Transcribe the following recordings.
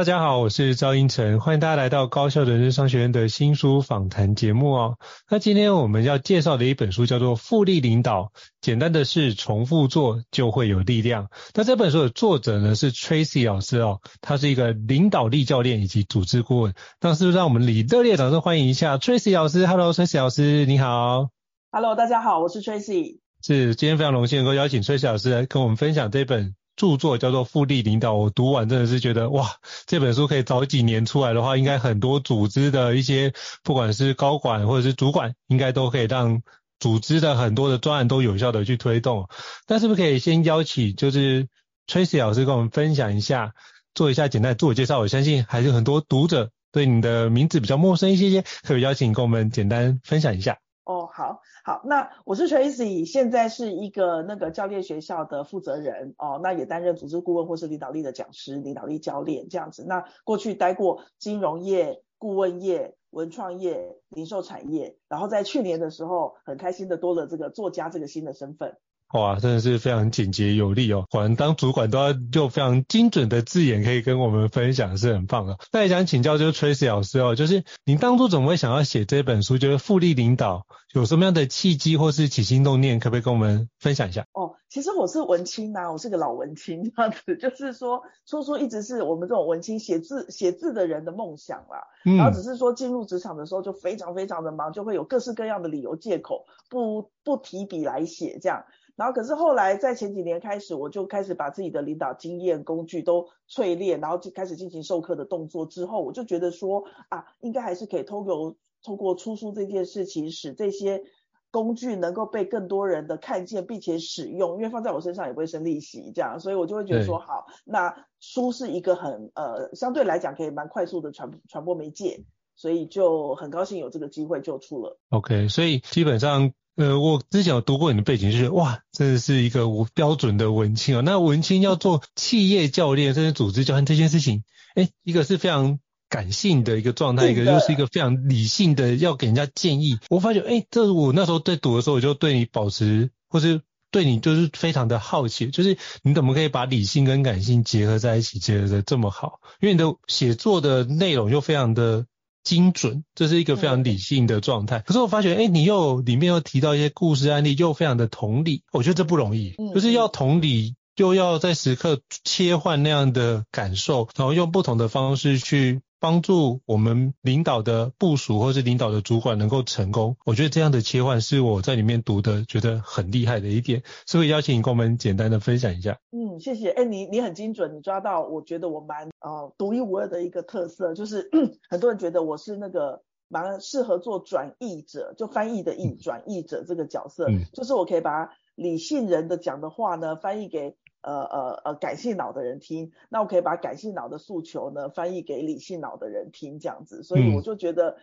大家好，我是赵英成，欢迎大家来到高校人生商学院的新书访谈节目哦。那今天我们要介绍的一本书叫做《复利领导》，简单的事重复做就会有力量。那这本书的作者呢是 Tracy 老师哦，他是一个领导力教练以及组织顾问。那是不是让我们以热烈掌声欢迎一下 Tracy 老师？Hello，Tracy 老师，你好。Hello，大家好，我是 Tracy。是，今天非常荣幸能够邀请 Tracy 老师来跟我们分享这本。著作叫做《复利领导》，我读完真的是觉得哇，这本书可以早几年出来的话，应该很多组织的一些不管是高管或者是主管，应该都可以让组织的很多的专案都有效的去推动。但是不是可以先邀请就是 Tracy 老师跟我们分享一下，做一下简单自我介绍？我相信还是很多读者对你的名字比较陌生一些些，可以邀请跟我们简单分享一下。哦，好，好，那我是 Tracy，现在是一个那个教练学校的负责人哦，那也担任组织顾问或是领导力的讲师、领导力教练这样子。那过去待过金融业、顾问业、文创业、零售产业，然后在去年的时候，很开心的多了这个作家这个新的身份。哇，真的是非常简洁有力哦！果然当主管都要用非常精准的字眼，可以跟我们分享，是很棒的。那也想请教，就是 Tracy 老师哦，就是您当初怎么会想要写这本书？就是复利领导，有什么样的契机或是起心动念，可不可以跟我们分享一下？哦，其实我是文青呐、啊，我是个老文青这样子，就是说，说书一直是我们这种文青写字写字的人的梦想啦。嗯。然后只是说进入职场的时候就非常非常的忙，就会有各式各样的理由借口不不提笔来写这样。然后可是后来在前几年开始，我就开始把自己的领导经验工具都淬炼，然后就开始进行授课的动作之后，我就觉得说啊，应该还是可以通过透过出书这件事情，使这些工具能够被更多人的看见并且使用，因为放在我身上也不会生利息，这样，所以我就会觉得说好，那书是一个很呃相对来讲可以蛮快速的传传播媒介，所以就很高兴有这个机会就出了。OK，所以基本上。呃，我之前有读过你的背景，就是哇，真的是一个无标准的文青啊。那文青要做企业教练，甚至组织教练这件事情，哎，一个是非常感性的一个状态，一个又是一个非常理性的要给人家建议。我发觉，诶，这是我那时候在读的时候，我就对你保持，或是对你就是非常的好奇，就是你怎么可以把理性跟感性结合在一起，结合的这么好？因为你的写作的内容又非常的。精准，这是一个非常理性的状态。可是我发觉，哎，你又里面又提到一些故事案例，又非常的同理，我觉得这不容易，就是要同理，又要在时刻切换那样的感受，然后用不同的方式去。帮助我们领导的部署或是领导的主管能够成功，我觉得这样的切换是我在里面读的觉得很厉害的一点，所以邀请你跟我们简单的分享一下。嗯，谢谢。哎，你你很精准，你抓到我觉得我蛮呃独一无二的一个特色，就是 很多人觉得我是那个蛮适合做转译者，就翻译的译转译者这个角色，嗯，就是我可以把理性人的讲的话呢翻译给。呃呃呃，感性脑的人听，那我可以把感性脑的诉求呢翻译给理性脑的人听，这样子，所以我就觉得，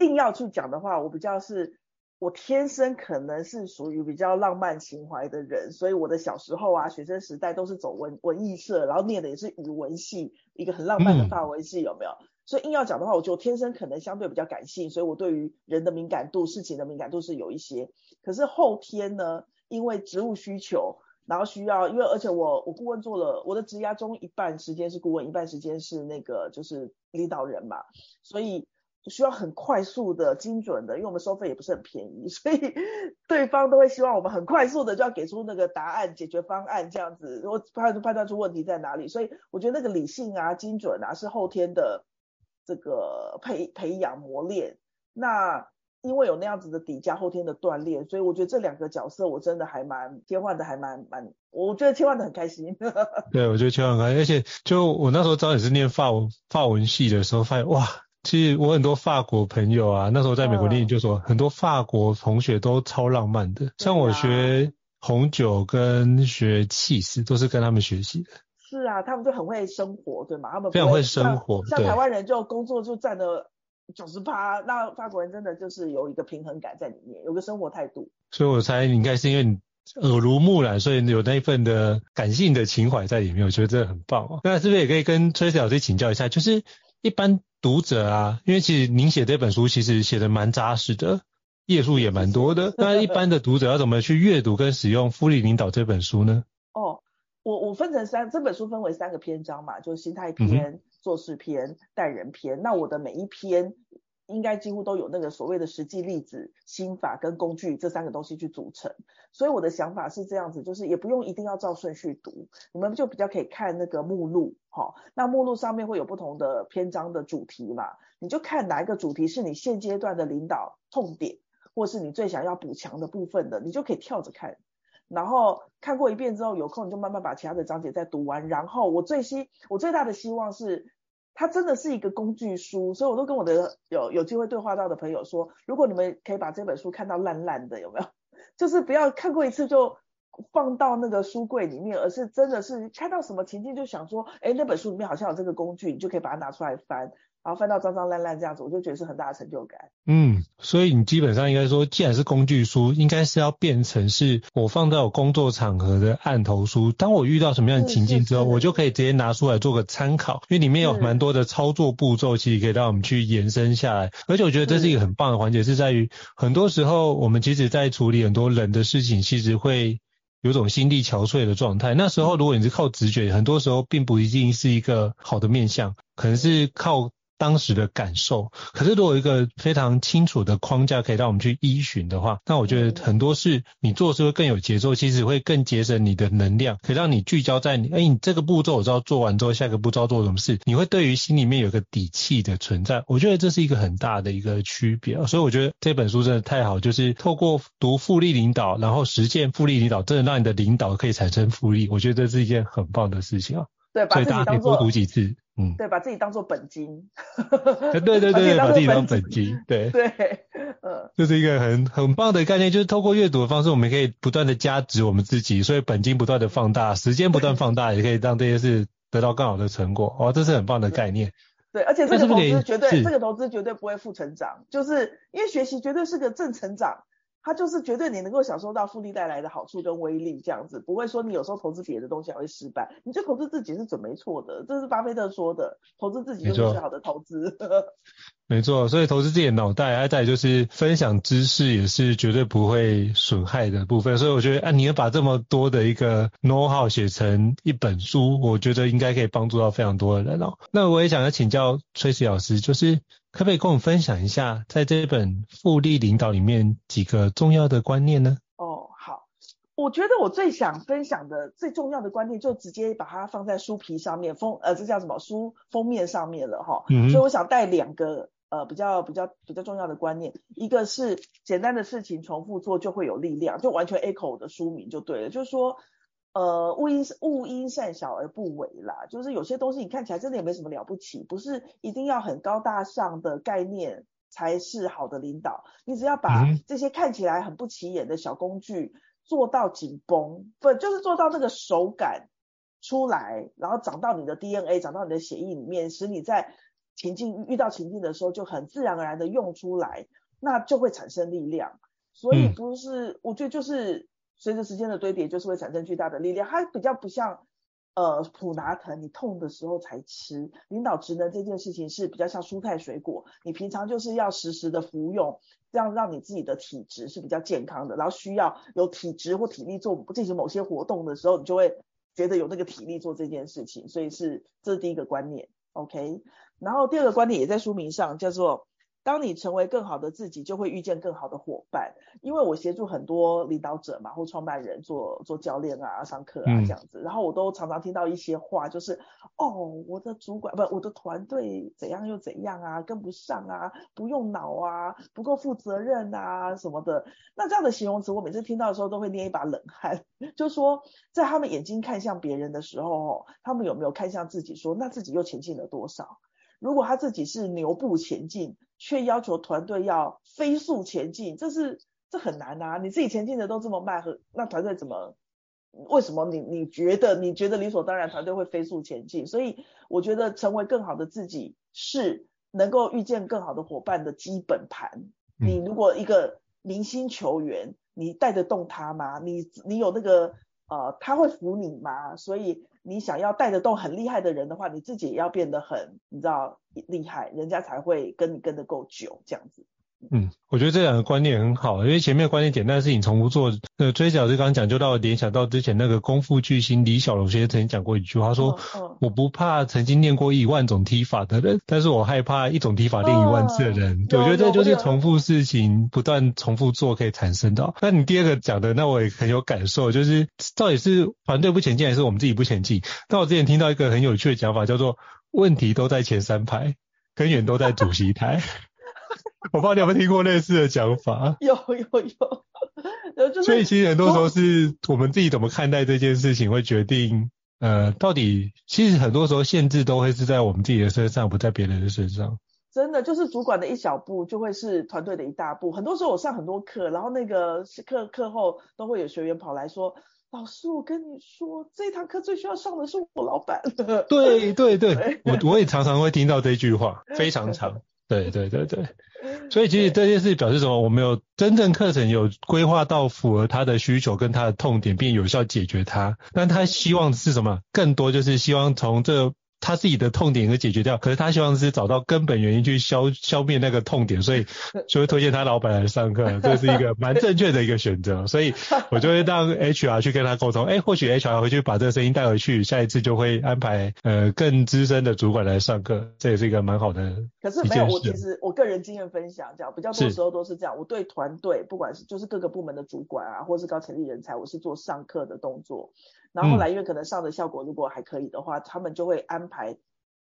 硬要去讲的话，我比较是，我天生可能是属于比较浪漫情怀的人，所以我的小时候啊，学生时代都是走文文艺社，然后念的也是语文系，一个很浪漫的法文系，有没有？所以硬要讲的话，我就天生可能相对比较感性，所以我对于人的敏感度、事情的敏感度是有一些，可是后天呢，因为职务需求。然后需要，因为而且我我顾问做了我的职涯中一半时间是顾问，一半时间是那个就是领导人嘛，所以需要很快速的、精准的，因为我们收费也不是很便宜，所以对方都会希望我们很快速的就要给出那个答案、解决方案这样子，我判判断出问题在哪里。所以我觉得那个理性啊、精准啊是后天的这个培培养磨练。那因为有那样子的底价，后天的锻炼，所以我觉得这两个角色我真的还蛮切换的，还蛮蛮，我觉得切换的很开心。对，我觉得切换很开心，而且就我那时候早也是念法文法文系的时候，发现哇。其实我很多法国朋友啊，那时候在美国念研究所，很多法国同学都超浪漫的。像我学红酒跟学气势都是跟他们学习的。是啊，他们就很会生活，对吗？他们非常会生活。像，像台湾人就工作就占了九十八，那法国人真的就是有一个平衡感在里面，有个生活态度。所以我猜应该是因为你耳濡目染，所以有那一份的感性的情怀在里面，我觉得这很棒哦。那是不是也可以跟 Tracy 老师请教一下，就是一般。读者啊，因为其实您写这本书其实写的蛮扎实的，页数也蛮多的。那一般的读者要怎么去阅读跟使用《复利领导》这本书呢？哦，我我分成三，这本书分为三个篇章嘛，就是心态篇、嗯、做事篇、待人篇。那我的每一篇。应该几乎都有那个所谓的实际例子、心法跟工具这三个东西去组成，所以我的想法是这样子，就是也不用一定要照顺序读，你们就比较可以看那个目录，哈，那目录上面会有不同的篇章的主题嘛，你就看哪一个主题是你现阶段的领导痛点，或是你最想要补强的部分的，你就可以跳着看，然后看过一遍之后，有空你就慢慢把其他的章节再读完，然后我最希我最大的希望是。它真的是一个工具书，所以我都跟我的有有机会对话到的朋友说，如果你们可以把这本书看到烂烂的，有没有？就是不要看过一次就放到那个书柜里面，而是真的是看到什么情境就想说，哎，那本书里面好像有这个工具，你就可以把它拿出来翻。然后翻到脏脏烂烂这样子，我就觉得是很大的成就感。嗯，所以你基本上应该说，既然是工具书，应该是要变成是我放在我工作场合的案头书。当我遇到什么样的情境之后，我就可以直接拿出来做个参考，因为里面有蛮多的操作步骤，其实可以让我们去延伸下来。而且我觉得这是一个很棒的环节，是在于很多时候我们其实在处理很多人的事情，其实会有种心力憔悴的状态。那时候如果你是靠直觉，很多时候并不一定是一个好的面相，可能是靠。当时的感受，可是如果一个非常清楚的框架可以让我们去依循的话，那我觉得很多事你做是会更有节奏，其实会更节省你的能量，可以让你聚焦在你，哎，你这个步骤我知道做完之后，下个步骤做什么事，你会对于心里面有个底气的存在。我觉得这是一个很大的一个区别，所以我觉得这本书真的太好，就是透过读复利领导，然后实践复利领导，真的让你的领导可以产生复利。我觉得这是一件很棒的事情啊。对，把自己当做，所以大家可以多读几次。嗯，对，把自己当做本金，对对对对，把自己当本金，对对，呃，这是一个很很棒的概念，就是透过阅读的方式，我们可以不断的加值我们自己，所以本金不断的放大，时间不断放大，也可以让这些事得到更好的成果。哦，这是很棒的概念。对，而且这个投资绝对，这个投资绝对不会负成长，就是因为学习绝对是个正成长。它就是绝对你能够享受到复利带来的好处跟威力，这样子不会说你有时候投资别的东西还会失败，你就投资自己是准没错的，这是巴菲特说的，投资自己就是最好的投资。没错，所以投资自己的脑袋，还在就是分享知识也是绝对不会损害的部分。所以我觉得，啊，你要把这么多的一个 know how 写成一本书，我觉得应该可以帮助到非常多的人哦。那我也想要请教 Tracy 老师，就是。可不可以跟我们分享一下，在这本复利领导里面几个重要的观念呢？哦，好，我觉得我最想分享的最重要的观念，就直接把它放在书皮上面，封呃，这叫什么？书封面上面了哈。嗯。所以我想带两个呃比较比较比较重要的观念，一个是简单的事情重复做就会有力量，就完全 echo 我的书名就对了，就是说。呃，勿因勿因善小而不为啦，就是有些东西你看起来真的也没什么了不起，不是一定要很高大上的概念才是好的领导，你只要把这些看起来很不起眼的小工具做到紧绷，不就是做到那个手感出来，然后长到你的 DNA，长到你的血液里面，使你在情境遇到情境的时候就很自然而然的用出来，那就会产生力量。所以不是，我觉得就是。随着时间的堆叠，就是会产生巨大的力量。它比较不像，呃，普拿疼，你痛的时候才吃。领导职能这件事情是比较像蔬菜水果，你平常就是要时时的服用，这样让你自己的体质是比较健康的。然后需要有体质或体力做进行某些活动的时候，你就会觉得有那个体力做这件事情。所以是这是第一个观念，OK。然后第二个观念也在书名上，叫做当你成为更好的自己，就会遇见更好的伙伴。因为我协助很多领导者嘛，或创办人做做教练啊、上课啊这样子，嗯、然后我都常常听到一些话，就是哦，我的主管不，我的团队怎样又怎样啊，跟不上啊，不用脑啊，不够负责任啊什么的。那这样的形容词，我每次听到的时候都会捏一把冷汗。就说在他们眼睛看向别人的时候，他们有没有看向自己说，说那自己又前进了多少？如果他自己是牛步前进，却要求团队要飞速前进，这是这很难啊！你自己前进的都这么慢，和那团队怎么？为什么你你觉得你觉得理所当然团队会飞速前进？所以我觉得成为更好的自己是能够遇见更好的伙伴的基本盘。你如果一个明星球员，你带得动他吗？你你有那个呃，他会服你吗？所以。你想要带得动很厉害的人的话，你自己也要变得很，你知道厉害，人家才会跟你跟得够久，这样子。嗯，我觉得这两个观念很好，因为前面的观念简单的事情重复做。呃，追小师刚刚讲就到联想到之前那个功夫巨星李小龙先生曾经讲过一句话，说：“嗯嗯、我不怕曾经练过一万种踢法的人，但是我害怕一种踢法练一万次的人。嗯”对，我觉得这就是重复事情不断重复做可以产生的。那你第二个讲的，那我也很有感受，就是到底是团队不前进，还是我们自己不前进？那我之前听到一个很有趣的讲法，叫做问题都在前三排，根源都在主席台。我不知道你有没有听过类似的讲法？有有有，就是，所以其实很多时候是我们自己怎么看待这件事情，会决定呃到底。其实很多时候限制都会是在我们自己的身上，不在别人的身上。真的，就是主管的一小步，就会是团队的一大步。很多时候我上很多课，然后那个课课后都会有学员跑来说：“老师，我跟你说，这堂课最需要上的是我老板。”对对 对，我我也常常会听到这句话，非常长。对对对对。所以其实这件事表示什么？我们有真正课程有规划到符合他的需求跟他的痛点，并有效解决他。但他希望是什么？更多就是希望从这个。他自己的痛点给解决掉，可是他希望是找到根本原因去消消灭那个痛点，所以 就会推荐他老板来上课，这是一个蛮正确的一个选择。所以我就会让 HR 去跟他沟通，哎、欸，或许 HR 回去把这个声音带回去，下一次就会安排呃更资深的主管来上课，这也是一个蛮好的。可是没有，我其实我个人经验分享这样，比较多时候都是这样。我对团队，不管是就是各个部门的主管啊，或是高潜力人才，我是做上课的动作。然后后来，因为可能上的效果如果还可以的话，嗯、他们就会安排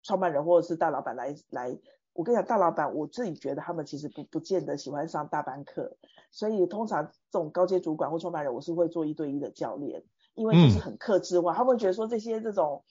创办人或者是大老板来来。我跟你讲，大老板我自己觉得他们其实不不见得喜欢上大班课，所以通常这种高阶主管或创办人，我是会做一对一的教练，因为就是很克制化，嗯、他们觉得说这些这种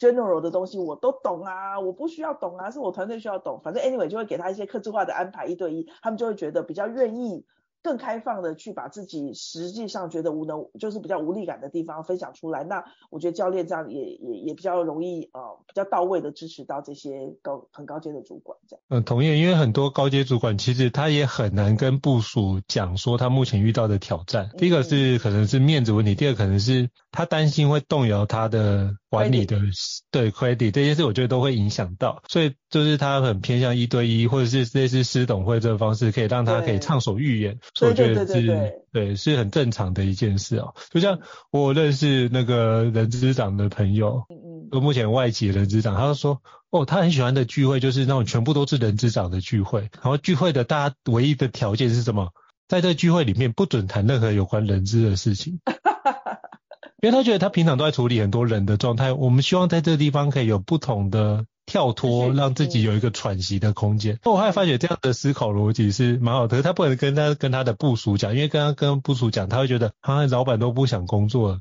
general 的东西我都懂啊，我不需要懂啊，是我团队需要懂，反正 anyway 就会给他一些克制化的安排，一对一，他们就会觉得比较愿意。更开放的去把自己实际上觉得无能，就是比较无力感的地方分享出来。那我觉得教练这样也也也比较容易呃比较到位的支持到这些高很高阶的主管这样。嗯，同意，因为很多高阶主管其实他也很难跟部署讲说他目前遇到的挑战。第一个是可能是面子问题，第二个可能是他担心会动摇他的管理的对 credit 这些事，我觉得都会影响到。所以就是他很偏向一对一或者是类似师董会这个方式，可以让他可以畅所欲言。所以我觉得是，对，是很正常的一件事哦。就像我认识那个人资长的朋友，嗯嗯，目前外籍人资长，他就说，哦，他很喜欢的聚会就是那种全部都是人资长的聚会，然后聚会的大家唯一的条件是什么？在这个聚会里面不准谈任何有关人资的事情，因为他觉得他平常都在处理很多人的状态，我们希望在这个地方可以有不同的。跳脱，让自己有一个喘息的空间。那我还发觉这样的思考逻辑是蛮好的，可是他不能跟他跟他的部署讲，因为跟他跟部署讲，他会觉得好像老板都不想工作了。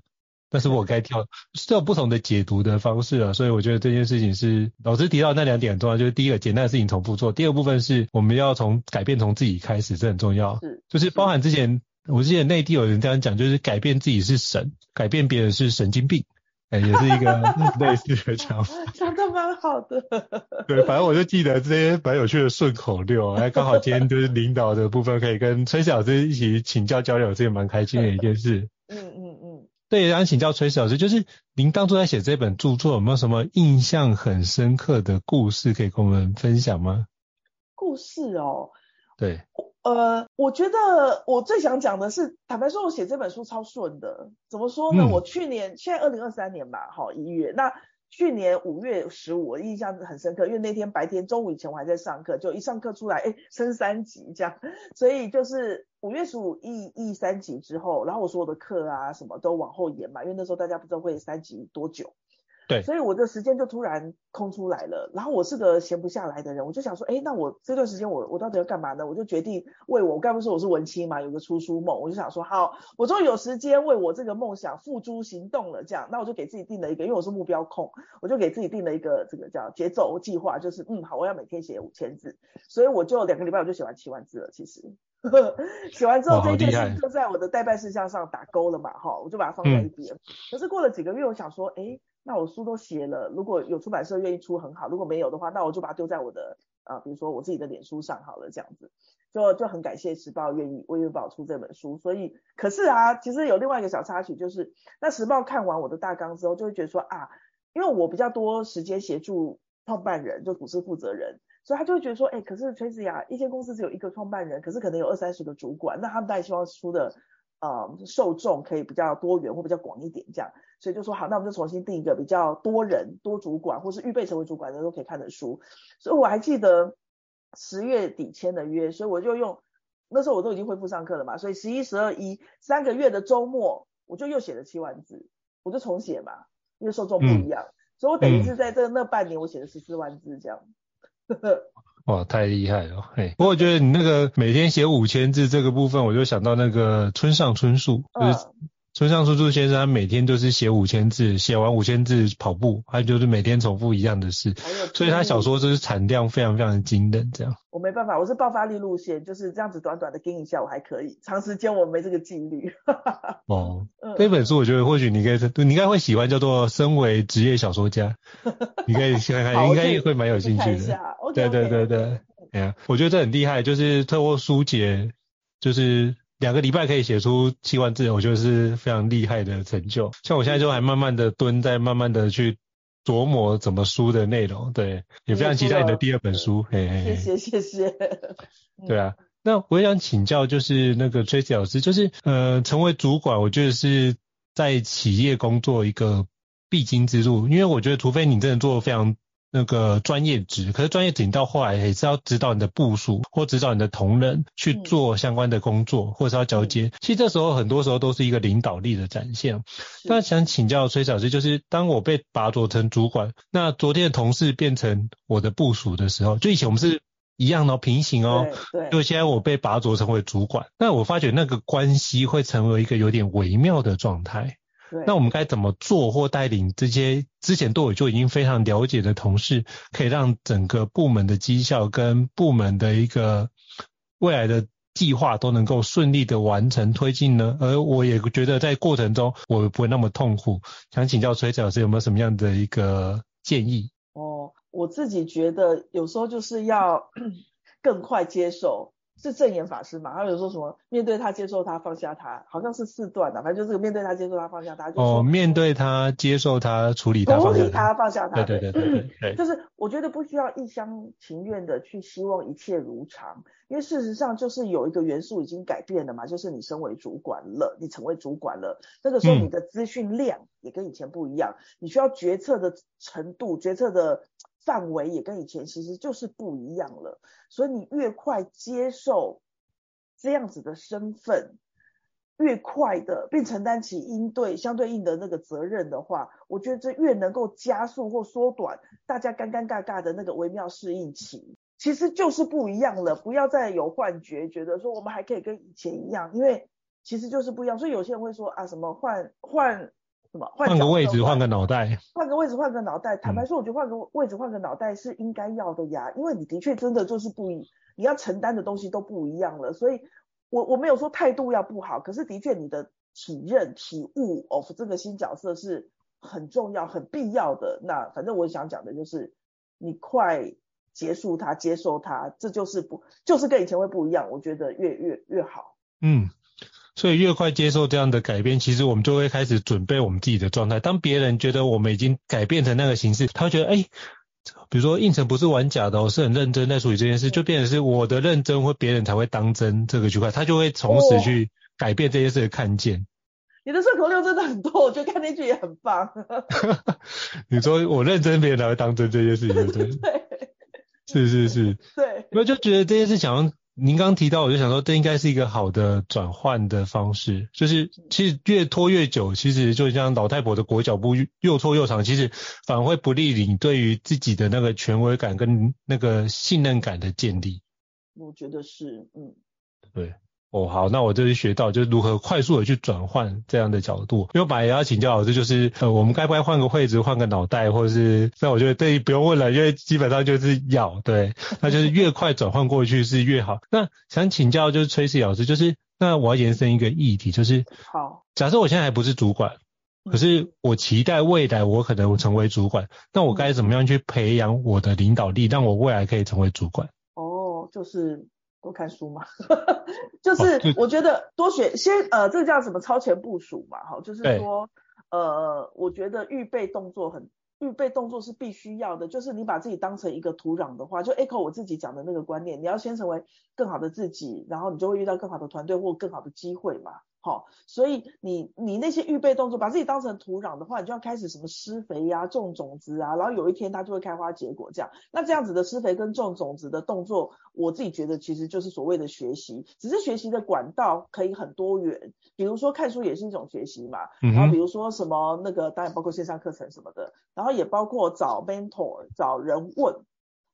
但是我该跳，是有不同的解读的方式啊。所以我觉得这件事情是老师提到那两点很重要，就是第一个简单的事情重复做，第二部分是我们要从改变从自己开始，这很重要。是，就是包含之前我记得内地有人这样讲，就是改变自己是神，改变别人是神经病。哎、欸，也是一个 类似的讲法，讲的蛮好的。对，反正我就记得这些蛮有趣的顺口溜。哎，刚好今天就是领导的部分，可以跟崔老师一起请教交流，这也蛮开心的一件事。嗯嗯嗯。对，然后请教崔老师，就是您当初在写这本著作，有没有什么印象很深刻的故事可以跟我们分享吗？故事哦。对。呃，我觉得我最想讲的是，坦白说，我写这本书超顺的。怎么说呢？嗯、我去年现在二零二三年吧，好一月，那去年五月十五，我印象很深刻，因为那天白天中午以前我还在上课，就一上课出来，哎，升三级这样，所以就是五月十五一一三级之后，然后我所有的课啊什么都往后延嘛，因为那时候大家不知道会三级多久。对，所以我的时间就突然空出来了，然后我是个闲不下来的人，我就想说，哎，那我这段时间我我到底要干嘛呢？我就决定为我，我刚不是说我是文青嘛，有个出书梦，我就想说，好，我终于有时间为我这个梦想付诸行动了，这样，那我就给自己定了一个，因为我是目标控，我就给自己定了一个这个叫节奏计划，就是嗯，好，我要每天写五千字，所以我就两个礼拜我就写完七万字了，其实，写完之后这件事就在我的待办事项上打勾了嘛，哈，我就把它放在一边。嗯、可是过了几个月，我想说，哎。那我书都写了，如果有出版社愿意出很好，如果没有的话，那我就把它丢在我的啊、比如说我自己的脸书上好了，这样子，就就很感谢时报愿意为愿帮我出这本书。所以，可是啊，其实有另外一个小插曲，就是那时报看完我的大纲之后，就会觉得说啊，因为我比较多时间协助创办人，就组织负责人，所以他就会觉得说，哎，可是崔子雅一间公司只有一个创办人，可是可能有二三十个主管，那他们当然希望出的。呃，受众可以比较多元或比较广一点，这样，所以就说好，那我们就重新定一个比较多人、多主管，或是预备成为主管的都可以看的书。所以我还记得十月底签的约，所以我就用那时候我都已经恢复上课了嘛，所以十一、十二、一三个月的周末，我就又写了七万字，我就重写嘛，因为受众不一样，嗯、所以我等于是在这那半年我写了十四万字这样。哇，太厉害了！嘿，不过我觉得你那个每天写五千字这个部分，我就想到那个村上春树，就是村上春树先生，他每天都是写五千字，写完五千字跑步，他就是每天重复一样的事，所以他小说就是产量非常非常的惊人。这样，我没办法，我是爆发力路线，就是这样子短短的跟一下我还可以，长时间我没这个纪律。哦，嗯、这本书我觉得或许你可以，你应该会喜欢，叫做《身为职业小说家》，你可以看看，应该也会蛮有兴趣的。对对对对，哎呀，我觉得这很厉害，就是透过书解，就是两个礼拜可以写出七万字，我觉得是非常厉害的成就。像我现在就还慢慢的蹲在，慢慢的去琢磨怎么书的内容，对，也非常期待你的第二本书。嘿嘿嘿，谢谢谢谢。对啊，那我也想请教，就是那个 Tracy 老师，就是呃，成为主管，我觉得是在企业工作一个必经之路，因为我觉得除非你真的做得非常。那个专业职，可是专业职你到后来也是要指导你的部署或指导你的同仁去做相关的工作，嗯、或者是要交接。其实这时候很多时候都是一个领导力的展现。那想请教崔老师，就是当我被拔擢成主管，那昨天的同事变成我的部署的时候，就以前我们是一样的、哦、平行哦，对，对就现在我被拔擢成为主管，那我发觉那个关系会成为一个有点微妙的状态。那我们该怎么做或带领这些之前对我就已经非常了解的同事，可以让整个部门的绩效跟部门的一个未来的计划都能够顺利的完成推进呢？而我也觉得在过程中我不会那么痛苦。想请教崔老师有没有什么样的一个建议？哦，我自己觉得有时候就是要 更快接受。是正言法师嘛？他有说什么？面对他，接受他，放下他，好像是四段的，反正就是面对他，接受他，放下他。就哦，面对他，接受他，处理他，处理他，放下他。对对对对对，对。就是我觉得不需要一厢情愿的去希望一切如常，因为事实上就是有一个元素已经改变了嘛，就是你身为主管了，你成为主管了，那个时候你的资讯量也跟以前不一样，嗯、你需要决策的程度，决策的。范围也跟以前其实就是不一样了，所以你越快接受这样子的身份，越快的并承担起应对相对应的那个责任的话，我觉得这越能够加速或缩短大家尴尴尬尬的那个微妙适应期，其实就是不一样了。不要再有幻觉，觉得说我们还可以跟以前一样，因为其实就是不一样。所以有些人会说啊，什么换换。什么？换个位置，换个脑袋。换个位置，换个脑袋。坦白说，我觉得换个位置，换个脑袋是应该要的呀，因为你的确真的就是不一，你要承担的东西都不一样了。所以我我没有说态度要不好，可是的确你的体认、体悟，of 这个新角色是很重要、很必要的。那反正我想讲的就是，你快结束它，接受它，这就是不，就是跟以前会不一样。我觉得越越越好。嗯。所以越快接受这样的改变，其实我们就会开始准备我们自己的状态。当别人觉得我们已经改变成那个形式，他会觉得，哎、欸，比如说应承不是玩假的，我是很认真在处理这件事，就变成是我的认真或别人才会当真这个区块，他就会从此去改变这件事的看见。你的顺口溜真的很多，我觉得看那句也很棒。你说我认真，别人才会当真这件事情，对不对？对，是是是，对。我就觉得这件事情，您刚提到，我就想说，这应该是一个好的转换的方式。就是其实越拖越久，其实就像老太婆的裹脚布又拖又长，其实反而会不利你对于自己的那个权威感跟那个信任感的建立。我觉得是，嗯，对。哦，好，那我就是学到就是如何快速的去转换这样的角度。因为我本来也要请教老师，就是呃，我们该不该换个位置，换个脑袋，或者是？那我觉得这不用问了，因为基本上就是要对，那就是越快转换过去是越好。那想请教就是 Tracy 老师，就是那我要延伸一个议题，就是好，假设我现在还不是主管，可是我期待未来我可能成为主管，那我该怎么样去培养我的领导力，让我未来可以成为主管？哦，就是。多看书嘛，就是我觉得多学先呃，这个叫什么超前部署嘛，哈，就是说呃，我觉得预备动作很预备动作是必须要的，就是你把自己当成一个土壤的话，就 echo 我自己讲的那个观念，你要先成为更好的自己，然后你就会遇到更好的团队或更好的机会嘛。好，所以你你那些预备动作，把自己当成土壤的话，你就要开始什么施肥呀、啊、种种子啊，然后有一天它就会开花结果这样。那这样子的施肥跟种种子的动作，我自己觉得其实就是所谓的学习，只是学习的管道可以很多元，比如说看书也是一种学习嘛，然后比如说什么那个当然包括线上课程什么的，然后也包括找 mentor 找人问，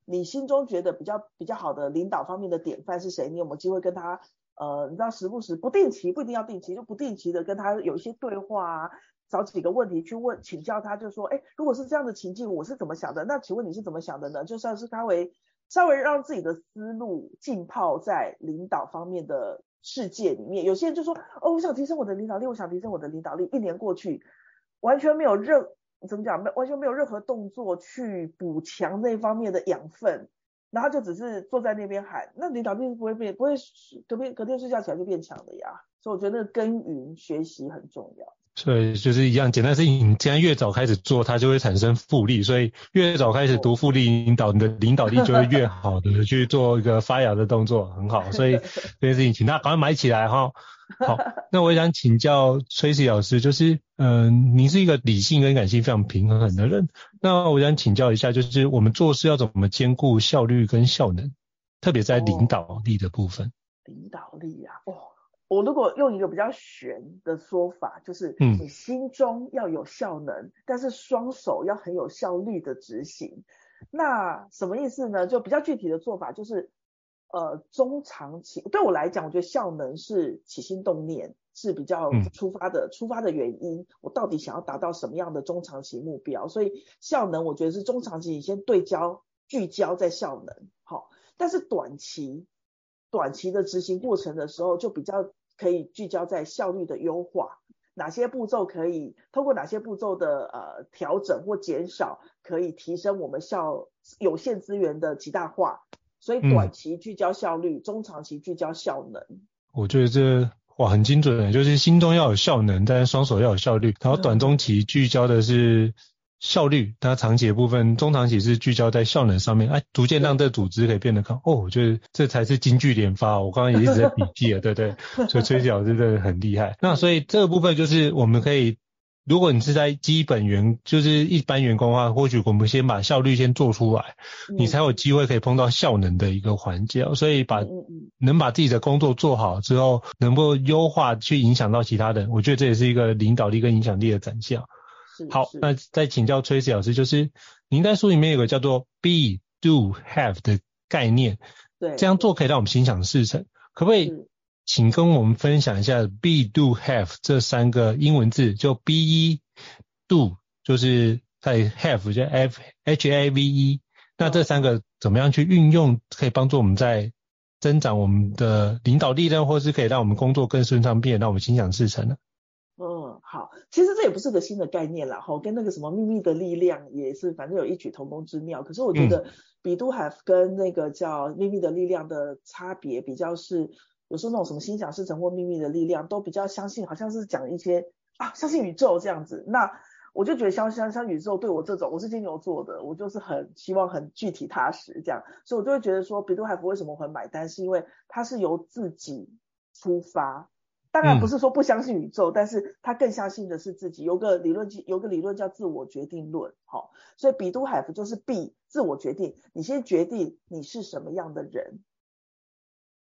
你心中觉得比较比较好的领导方面的典范是谁？你有没有机会跟他？呃，你知道时不时不定期，不一定要定期，就不定期的跟他有一些对话啊，找几个问题去问请教他，就说，哎，如果是这样的情境，我是怎么想的？那请问你是怎么想的呢？就算是稍微稍微让自己的思路浸泡在领导方面的世界里面。有些人就说，哦，我想提升我的领导力，我想提升我的领导力，一年过去，完全没有任怎么讲，没完全没有任何动作去补强那方面的养分。然后就只是坐在那边喊，那领导力不会变，不会隔天隔天睡觉起来就变强的呀。所以我觉得那个耕耘学习很重要。所以就是一样简单的事情，你既然越早开始做，它就会产生复利。所以越早开始读复利领导，你的领导力就会越好的去做一个发芽的动作，很好。所以这件事情，请大家赶快买起来哈。好，那我也想请教 Tracy 老师，就是，嗯、呃，你是一个理性跟感性非常平衡的人，那我想请教一下，就是我们做事要怎么兼顾效率跟效能，特别在领导力的部分。哦、领导力呀、啊，哦，我如果用一个比较玄的说法，就是，你心中要有效能，嗯、但是双手要很有效率的执行。那什么意思呢？就比较具体的做法就是。呃，中长期对我来讲，我觉得效能是起心动念是比较出发的，嗯、出发的原因。我到底想要达到什么样的中长期目标？所以效能，我觉得是中长期你先对焦聚焦在效能，好。但是短期短期的执行过程的时候，就比较可以聚焦在效率的优化，哪些步骤可以通过哪些步骤的呃调整或减少，可以提升我们效有限资源的极大化。所以短期聚焦效率，嗯、中长期聚焦效能。我觉得这哇很精准的，就是心中要有效能，但是双手要有效率。然后短中期聚焦的是效率，它长期的部分，中长期是聚焦在效能上面，哎，逐渐让这组织可以变得更。哦，我觉得这才是金句连发。我刚刚也一直在笔记了，对对。所以老师真的很厉害。那所以这个部分就是我们可以。如果你是在基本员，就是一般员工的话，或许我们先把效率先做出来，嗯、你才有机会可以碰到效能的一个环节。所以把能把自己的工作做好之后，能够优化去影响到其他人，我觉得这也是一个领导力跟影响力的展现。好，那再请教 Tracy 老师，就是您在书里面有个叫做 Be Do Have 的概念，对，这样做可以让我们心想事成，可不可以？请跟我们分享一下 be do have 这三个英文字，就 be do 就是在 have 就 f h a v e，那这三个怎么样去运用，可以帮助我们在增长我们的领导力呢，或是可以让我们工作更顺畅，并且让我们心想事成呢？嗯，好，其实这也不是个新的概念啦，哈，跟那个什么秘密的力量也是，反正有异曲同工之妙。可是我觉得 be do have 跟那个叫秘密的力量的差别比较是。有时候那种什么心想事成或秘密的力量，都比较相信，好像是讲一些啊，相信宇宙这样子。那我就觉得相相相宇宙对我这种，我是金牛座的，我就是很希望很具体踏实这样，所以我就会觉得说，be do have 为什么会买单，是因为它是由自己出发，当然不是说不相信宇宙，嗯、但是他更相信的是自己。有个理论，有个理论叫自我决定论。好，所以比都海夫就是 be 自我决定，你先决定你是什么样的人。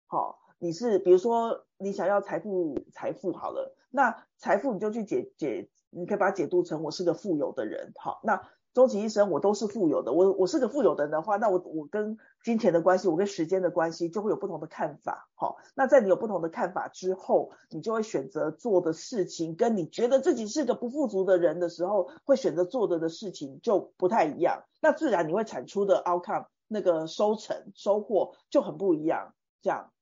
好，你是比如说你想要财富，财富好了，那财富你就去解解，你可以把它解读成我是个富有的人。好，那。终其一生，我都是富有的。我我是个富有的人的话，那我我跟金钱的关系，我跟时间的关系，就会有不同的看法。好，那在你有不同的看法之后，你就会选择做的事情，跟你觉得自己是个不富足的人的时候，会选择做的的事情就不太一样。那自然你会产出的 outcome，那个收成收获就很不一样。这样，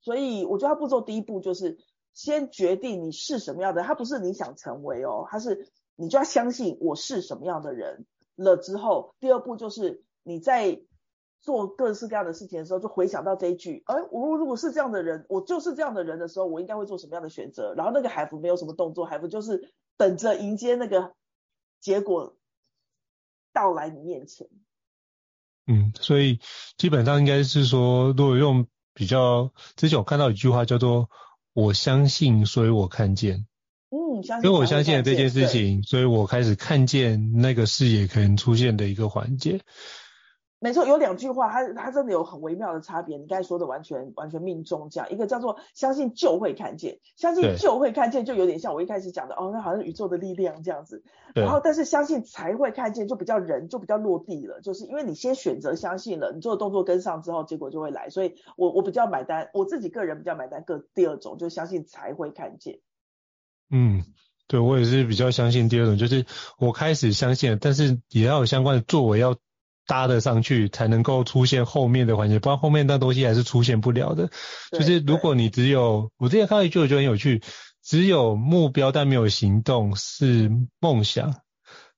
所以我觉得他步骤第一步就是先决定你是什么样的，他不是你想成为哦，他是。你就要相信我是什么样的人了之后，第二步就是你在做各式各样的事情的时候，就回想到这一句，哎，我如果是这样的人，我就是这样的人的时候，我应该会做什么样的选择？然后那个海芙没有什么动作，海芙就是等着迎接那个结果到来你面前。嗯，所以基本上应该是说，如果用比较之前我看到一句话叫做“我相信，所以我看见”。嗯，因为我相信了这件事情，所以我开始看见那个视野可能出现的一个环节。没错，有两句话，它它真的有很微妙的差别。你刚才说的完全完全命中，这样一个叫做相信就会看见，相信就会看见，就有点像我一开始讲的哦，那好像宇宙的力量这样子。然后，但是相信才会看见，就比较人就比较落地了，就是因为你先选择相信了，你做的动作跟上之后，结果就会来。所以我我比较买单，我自己个人比较买单。个第二种就相信才会看见。嗯，对，我也是比较相信第二种，就是我开始相信了，但是也要有相关的作为要搭得上去，才能够出现后面的环节，不然后面那东西还是出现不了的。就是如果你只有，我之前看到一句我觉得很有趣，只有目标但没有行动是梦想，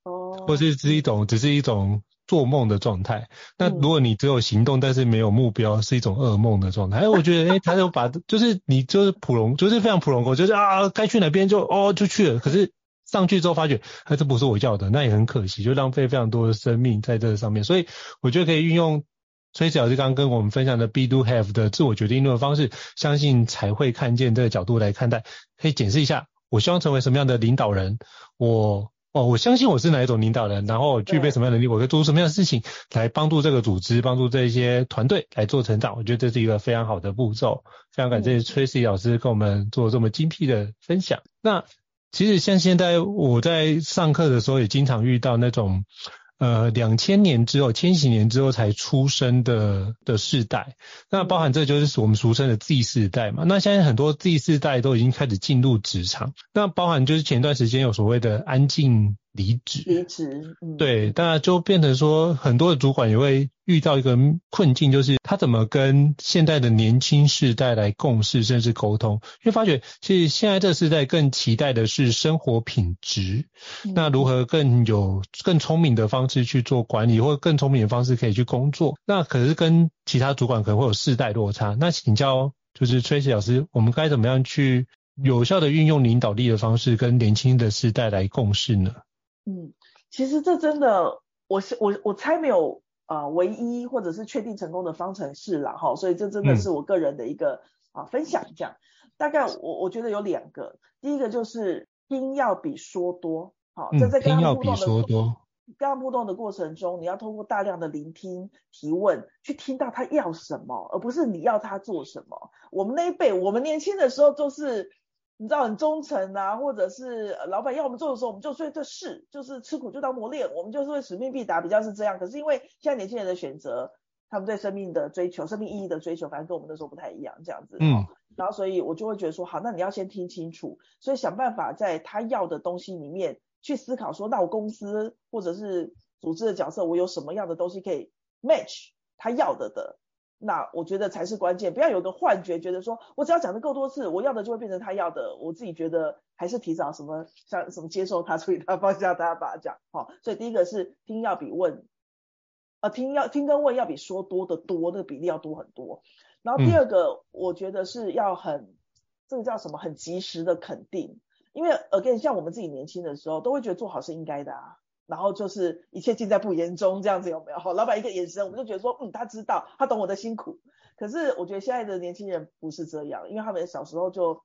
哦，或是是一种，只是一种。做梦的状态，那如果你只有行动，但是没有目标，是一种噩梦的状态。哎，我觉得，哎，他就把，就是你就是普龙，就是非常普龙狗，就是啊，该去哪边就哦就去了。可是上去之后发觉，哎，这不是我要的，那也很可惜，就浪费非常多的生命在这上面。所以我觉得可以运用崔老师刚刚跟我们分享的 Be Do Have 的自我决定论的方式，相信才会看见这个角度来看待，可以检视一下，我希望成为什么样的领导人，我。哦，我相信我是哪一种领导人，然后具备什么样的能力，我可以做出什么样的事情来帮助这个组织，帮助这些团队来做成长。我觉得这是一个非常好的步骤。非常感谢 Tracy 老师跟我们做这么精辟的分享。那其实像现在我在上课的时候，也经常遇到那种。呃，两千年之后，千禧年之后才出生的的世代，那包含这就是我们俗称的 Z 世代嘛。那现在很多 Z 世代都已经开始进入职场，那包含就是前段时间有所谓的安静。离职，离职，嗯，对，当然就变成说，很多的主管也会遇到一个困境，就是他怎么跟现在的年轻世代来共事，甚至沟通，因为发觉其实现在这个世代更期待的是生活品质，嗯，那如何更有更聪明的方式去做管理，或者更聪明的方式可以去工作，那可是跟其他主管可能会有世代落差。那请教就是 Tracy 老师，我们该怎么样去有效的运用领导力的方式，跟年轻的世代来共事呢？嗯，其实这真的，我是我我猜没有啊、呃，唯一或者是确定成功的方程式啦哈，所以这真的是我个人的一个啊、嗯、分享这样。大概我我觉得有两个，第一个就是听要比说多，好，这在跟他互动的跟他互动的过程中，你要通过大量的聆听、提问，去听到他要什么，而不是你要他做什么。我们那一辈，我们年轻的时候都是。你知道很忠诚啊，或者是老板要我们做的时候，我们就说这事就是吃苦就当磨练，我们就是会使命必达，比较是这样。可是因为现在年轻人的选择，他们对生命的追求、生命意义的追求，反正跟我们那时候不太一样，这样子。嗯。然后所以我就会觉得说，好，那你要先听清楚，所以想办法在他要的东西里面去思考说，那我公司或者是组织的角色，我有什么样的东西可以 match 他要的的。那我觉得才是关键，不要有个幻觉，觉得说我只要讲的够多次，我要的就会变成他要的。我自己觉得还是提早什么像什么接受他，所以他，放下他，把他讲好。所以第一个是听要比问，呃，听要听跟问要比说多的多，那个比例要多很多。然后第二个，我觉得是要很这个叫什么，很及时的肯定，因为 again 像我们自己年轻的时候，都会觉得做好是应该的啊。然后就是一切尽在不言中，这样子有没有？好，老板一个眼神，我们就觉得说，嗯，他知道，他懂我的辛苦。可是我觉得现在的年轻人不是这样，因为他们小时候就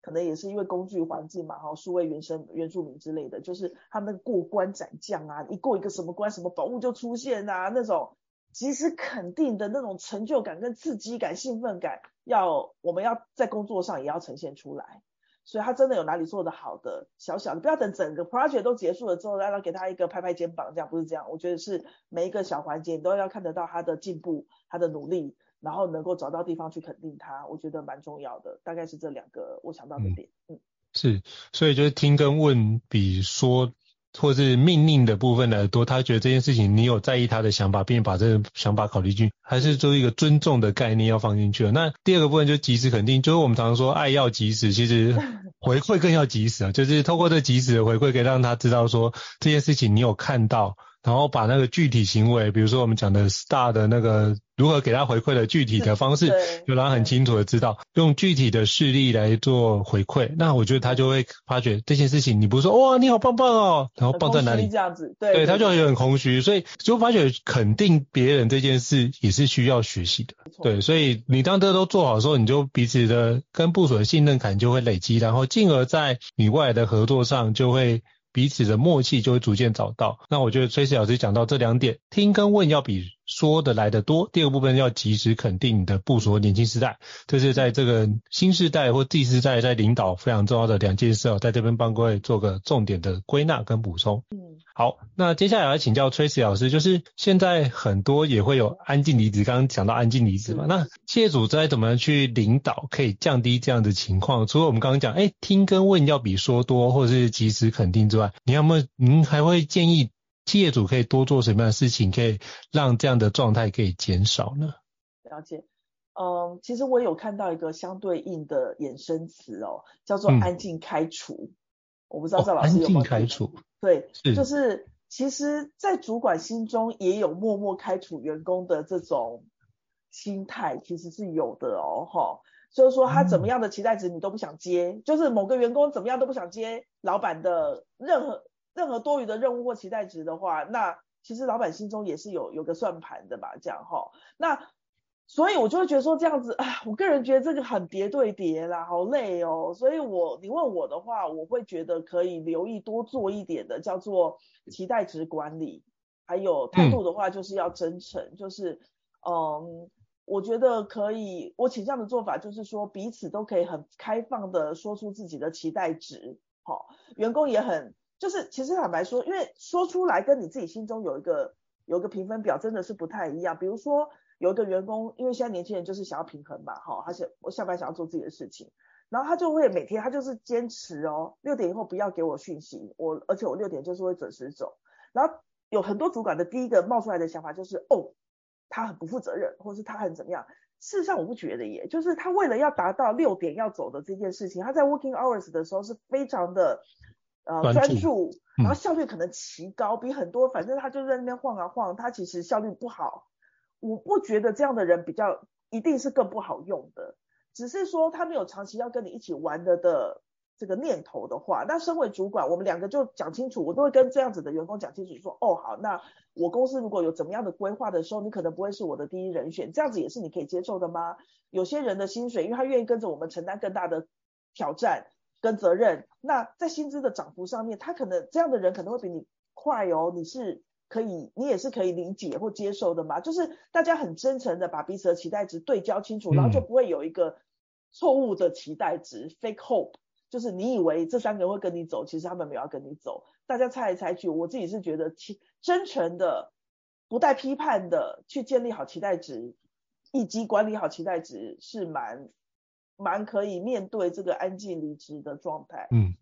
可能也是因为工具环境嘛，哈，数位原生原住民之类的，就是他们过关斩将啊，一过一个什么关，什么宝物就出现啊，那种即时肯定的那种成就感跟刺激感、兴奋感，要我们要在工作上也要呈现出来。所以他真的有哪里做得好的，小小的，不要等整个 project 都结束了之后，然后给他一个拍拍肩膀，这样不是这样。我觉得是每一个小环节你都要看得到他的进步，他的努力。然后能够找到地方去肯定他，我觉得蛮重要的。大概是这两个我想到的点。嗯，嗯是，所以就是听跟问比说或是命令的部分来多。他觉得这件事情你有在意他的想法，并把这个想法考虑进去，还是做一个尊重的概念要放进去了。那第二个部分就及时肯定，就是我们常常说爱要及时，其实回馈更要及时啊。就是透过这及时的回馈，可以让他知道说这件事情你有看到。然后把那个具体行为，比如说我们讲的 STAR 的那个如何给他回馈的具体的方式，就让他很清楚的知道，用具体的事例来做回馈。那我觉得他就会发觉这件事情，你不是说哇你好棒棒哦，然后棒在哪里？这样子，对，对，他就会有点空虚，所以就发觉肯定别人这件事也是需要学习的。对，所以你当这都做好的时候，你就彼此的跟部署的信任感就会累积，然后进而在你未来的合作上就会。彼此的默契就会逐渐找到。那我觉得崔 r 老师讲到这两点，听跟问要比说的来得多。第二个部分要及时肯定你的部署年轻时代，这是在这个新时代或第四代在领导非常重要的两件事哦，在这边帮各位做个重点的归纳跟补充。嗯，好，那接下来要请教 Tracy 老师，就是现在很多也会有安静离职，刚刚讲到安静离职嘛，那企业组织怎么样去领导可以降低这样的情况？除了我们刚刚讲，哎，听跟问要比说多或者是及时肯定之外，你有没有？您还会建议？企业主可以多做什么样的事情，可以让这样的状态可以减少呢？了解，嗯，其实我有看到一个相对应的衍生词哦，叫做“安静开除”。嗯、我不知道赵老师有没有？安静开除。对，是就是其实，在主管心中也有默默开除员工的这种心态，其实是有的哦，哈。就是说，他怎么样的期待值你都不想接，嗯、就是某个员工怎么样都不想接老板的任何。任何多余的任务或期待值的话，那其实老板心中也是有有个算盘的吧，这样哈。那所以我就会觉得说这样子，哎，我个人觉得这个很叠对叠啦，好累哦。所以我你问我的话，我会觉得可以留意多做一点的，叫做期待值管理。还有态度的话，就是要真诚，嗯、就是嗯，我觉得可以，我倾向的做法就是说彼此都可以很开放的说出自己的期待值，哦，员工也很。就是其实坦白说，因为说出来跟你自己心中有一个有一个评分表真的是不太一样。比如说有一个员工，因为现在年轻人就是想要平衡嘛，哈，他想我下班想要做自己的事情，然后他就会每天他就是坚持哦，六点以后不要给我讯息，我而且我六点就是会准时走。然后有很多主管的第一个冒出来的想法就是哦，他很不负责任，或是他很怎么样。事实上我不觉得耶，就是他为了要达到六点要走的这件事情，他在 working hours 的时候是非常的。呃，专注，然后效率可能奇高，嗯、比很多，反正他就在那边晃啊晃，他其实效率不好。我不觉得这样的人比较一定是更不好用的，只是说他没有长期要跟你一起玩的的这个念头的话，那身为主管，我们两个就讲清楚，我都会跟这样子的员工讲清楚，说，哦好，那我公司如果有怎么样的规划的时候，你可能不会是我的第一人选，这样子也是你可以接受的吗？有些人的薪水，因为他愿意跟着我们承担更大的挑战。跟责任，那在薪资的涨幅上面，他可能这样的人可能会比你快哦。你是可以，你也是可以理解或接受的嘛？就是大家很真诚的把彼此的期待值对焦清楚，然后就不会有一个错误的期待值、嗯、fake hope，就是你以为这三个人会跟你走，其实他们没有要跟你走。大家猜来猜去，我自己是觉得，其真诚的、不带批判的去建立好期待值，以及管理好期待值是蛮。蛮可以面对这个安静离职的状态。嗯。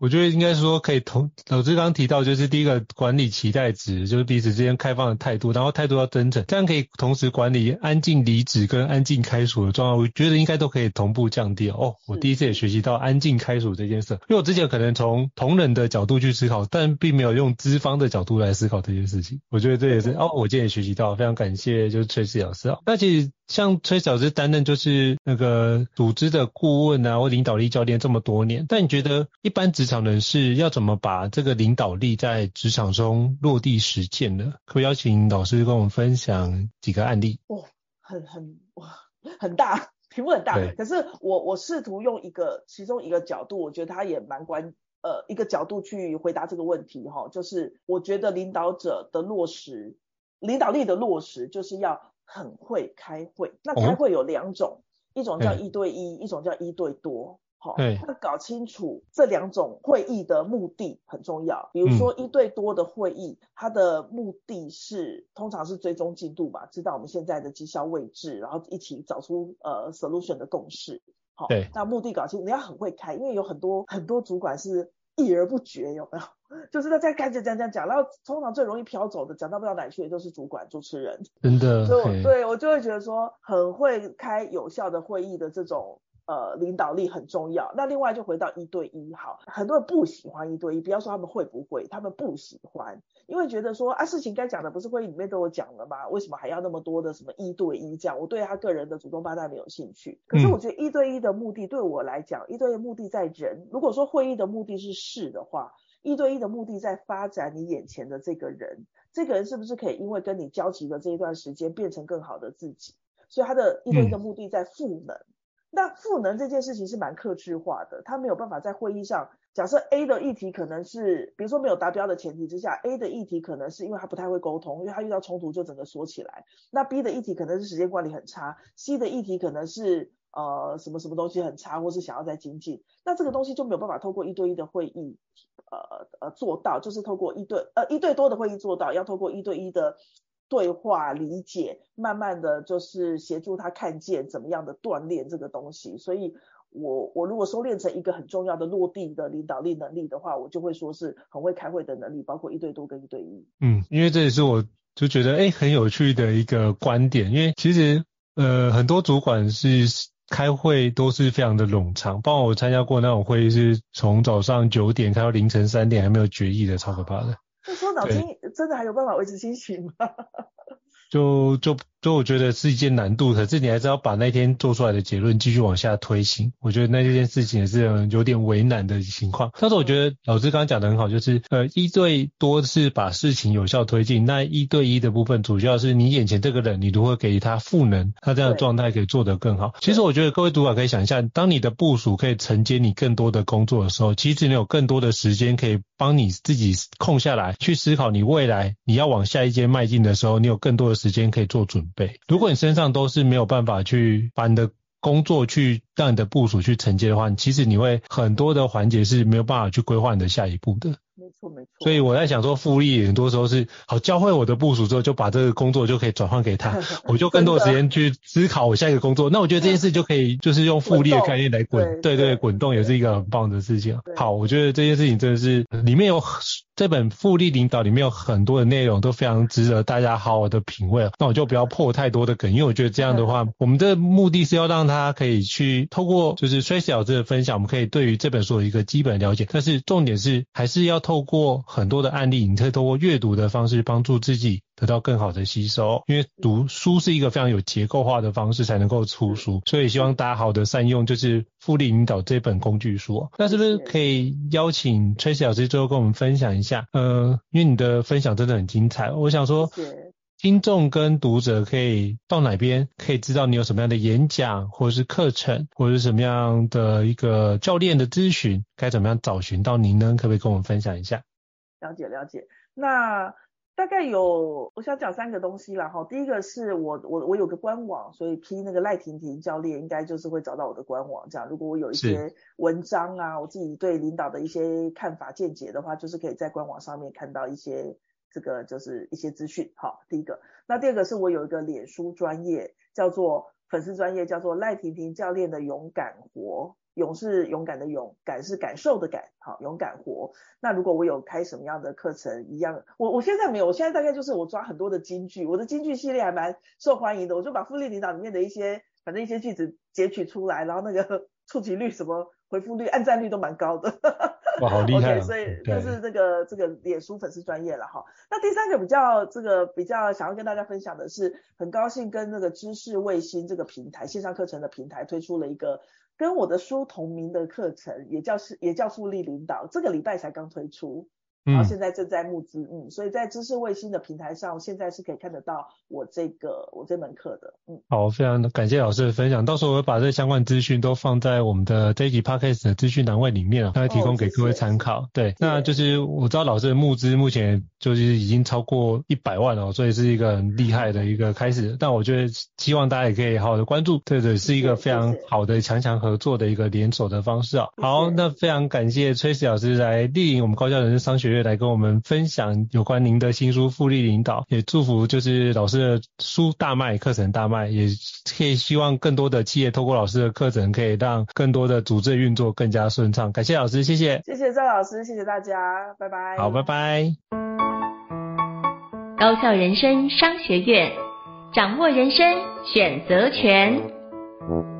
我觉得应该是说可以同老师刚刚提到，就是第一个管理期待值，就是彼此之间开放的态度，然后态度要真诚，这样可以同时管理安静离职跟安静开除的状况，我觉得应该都可以同步降低哦。我第一次也学习到安静开除这件事，因为我之前可能从同仁的角度去思考，但并没有用资方的角度来思考这件事情。我觉得这也是哦，我今天也学习到，非常感谢就是 Tracy 老师啊。那其实像 Tracy 老师担任就是那个组织的顾问啊，或领导力教练这么多年，但你觉得一般职场人士要怎么把这个领导力在职场中落地实践呢？可不可以邀请老师跟我们分享几个案例？哦，很很哇，很大，题目很大，可是我我试图用一个其中一个角度，我觉得他也蛮关呃一个角度去回答这个问题哈，就是我觉得领导者的落实，领导力的落实就是要很会开会。那开会有两种，一种叫一对一，一种叫一对多。好，那搞清楚这两种会议的目的很重要。比如说一对多的会议，嗯、它的目的是通常是追踪进度吧，知道我们现在的绩效位置，然后一起找出呃 solution 的共识。好，对，那目的搞清楚，你要很会开，因为有很多很多主管是议而不决，有没有？就是在在开始讲讲讲，然后通常最容易飘走的，讲到不知道哪去的就是主管主持人。真的，所以我对我就会觉得说，很会开有效的会议的这种。呃，领导力很重要。那另外就回到一对一，好，很多人不喜欢一对一，不要说他们会不会，他们不喜欢，因为觉得说啊，事情该讲的不是会议里面都有讲了吗？为什么还要那么多的什么一对一这样？我对他个人的主动八代没有兴趣。可是我觉得一对一的目的对我来讲，一对一的目的在人。如果说会议的目的是事的话，一对一的目的在发展你眼前的这个人，这个人是不是可以因为跟你交集的这一段时间变成更好的自己？所以他的一对一的目的在赋能。那赋能这件事情是蛮客制化的，他没有办法在会议上，假设 A 的议题可能是，比如说没有达标的前提之下，A 的议题可能是因为他不太会沟通，因为他遇到冲突就整个缩起来。那 B 的议题可能是时间管理很差，C 的议题可能是呃什么什么东西很差，或是想要再精进。那这个东西就没有办法透过一对一的会议，呃呃做到，就是透过一对呃一对多的会议做到，要透过一对一的。对话理解，慢慢的就是协助他看见怎么样的锻炼这个东西。所以我我如果收敛成一个很重要的落地的领导力能力的话，我就会说是很会开会的能力，包括一对多跟一对一。嗯，因为这也是我就觉得诶很有趣的一个观点，因为其实呃很多主管是开会都是非常的冗长，包括我参加过那种会议是从早上九点开到凌晨三点还没有决议的，超可怕的。那说脑筋真的还有办法维持清醒吗？就就所以我觉得是一件难度，可是你还是要把那天做出来的结论继续往下推行。我觉得那件事情也是有点为难的情况。但是我觉得老师刚刚讲的很好，就是呃一对多是把事情有效推进，那一对一的部分主要是你眼前这个人，你如何给他赋能，他这样的状态可以做得更好。其实我觉得各位主管可以想一下，当你的部署可以承接你更多的工作的时候，其实你有更多的时间可以帮你自己空下来去思考你未来你要往下一阶迈进的时候，你有更多的时间可以做准。如果你身上都是没有办法去把你的工作去让你的部署去承接的话，其实你会很多的环节是没有办法去规划你的下一步的。没错没错。所以我在想说，复利很多时候是好教会我的部署之后，就把这个工作就可以转换给他，我就更多的时间去思考我下一个工作。那我觉得这件事就可以就是用复利的概念来滚，对对，滚动也是一个很棒的事情。好，我觉得这件事情真的是里面有。这本复利领导里面有很多的内容都非常值得大家好好的品味。那我就不要破太多的梗，因为我觉得这样的话，我们的目的是要让他可以去透过就是 Tracy 老师的分享，我们可以对于这本书有一个基本了解。但是重点是还是要透过很多的案例，你可以透过阅读的方式帮助自己。得到更好的吸收，因为读书是一个非常有结构化的方式才能够出书，所以希望大家好的善用就是复利引导这本工具书。那是不是可以邀请 Tracy 老师最后跟我们分享一下？呃，因为你的分享真的很精彩，我想说，听众跟读者可以到哪边可以知道你有什么样的演讲，或者是课程，或者是什么样的一个教练的咨询，该怎么样找寻到您呢？可不可以跟我们分享一下？了解了解，那。大概有，我想讲三个东西啦哈。第一个是我我我有个官网，所以批那个赖婷婷教练应该就是会找到我的官网。这样，如果我有一些文章啊，我自己对领导的一些看法见解的话，就是可以在官网上面看到一些这个就是一些资讯。好，第一个。那第二个是我有一个脸书专业，叫做粉丝专业，叫做赖婷婷教练的勇敢活。勇是勇敢的勇，感是感受的感，好，勇敢活。那如果我有开什么样的课程，一样，我我现在没有，我现在大概就是我抓很多的金句，我的金句系列还蛮受欢迎的，我就把复利领导里面的一些，反正一些句子截取出来，然后那个 触及率什么回复率、按赞率都蛮高的。哇，好厉害啊！okay, 所以就是这个这个脸书粉丝专业了哈。那第三个比较这个比较想要跟大家分享的是，很高兴跟那个知识卫星这个平台线上课程的平台推出了一个。跟我的书同名的课程，也叫是也叫复利领导，这个礼拜才刚推出。然后现在正在募资，嗯，所以在知识卫星的平台上，现在是可以看得到我这个我这门课的，嗯。好，非常的感谢老师的分享，到时候我会把这相关资讯都放在我们的这一集 podcast 的资讯栏位里面啊，会提供给各位参考。对，那就是我知道老师的募资目前就是已经超过一百万了，所以是一个很厉害的一个开始。但我觉得希望大家也可以好好的关注，对对是一个非常好的强强合作的一个连锁的方式啊。好，那非常感谢 Tracy 老师来莅临我们高校人生商学院来跟我们分享有关您的新书《复利领导》，也祝福就是老师的书大卖，课程大卖，也可以希望更多的企业透过老师的课程，可以让更多的组织运作更加顺畅。感谢老师，谢谢，谢谢赵老师，谢谢大家，拜拜。好，拜拜。高效人生商学院，掌握人生选择权。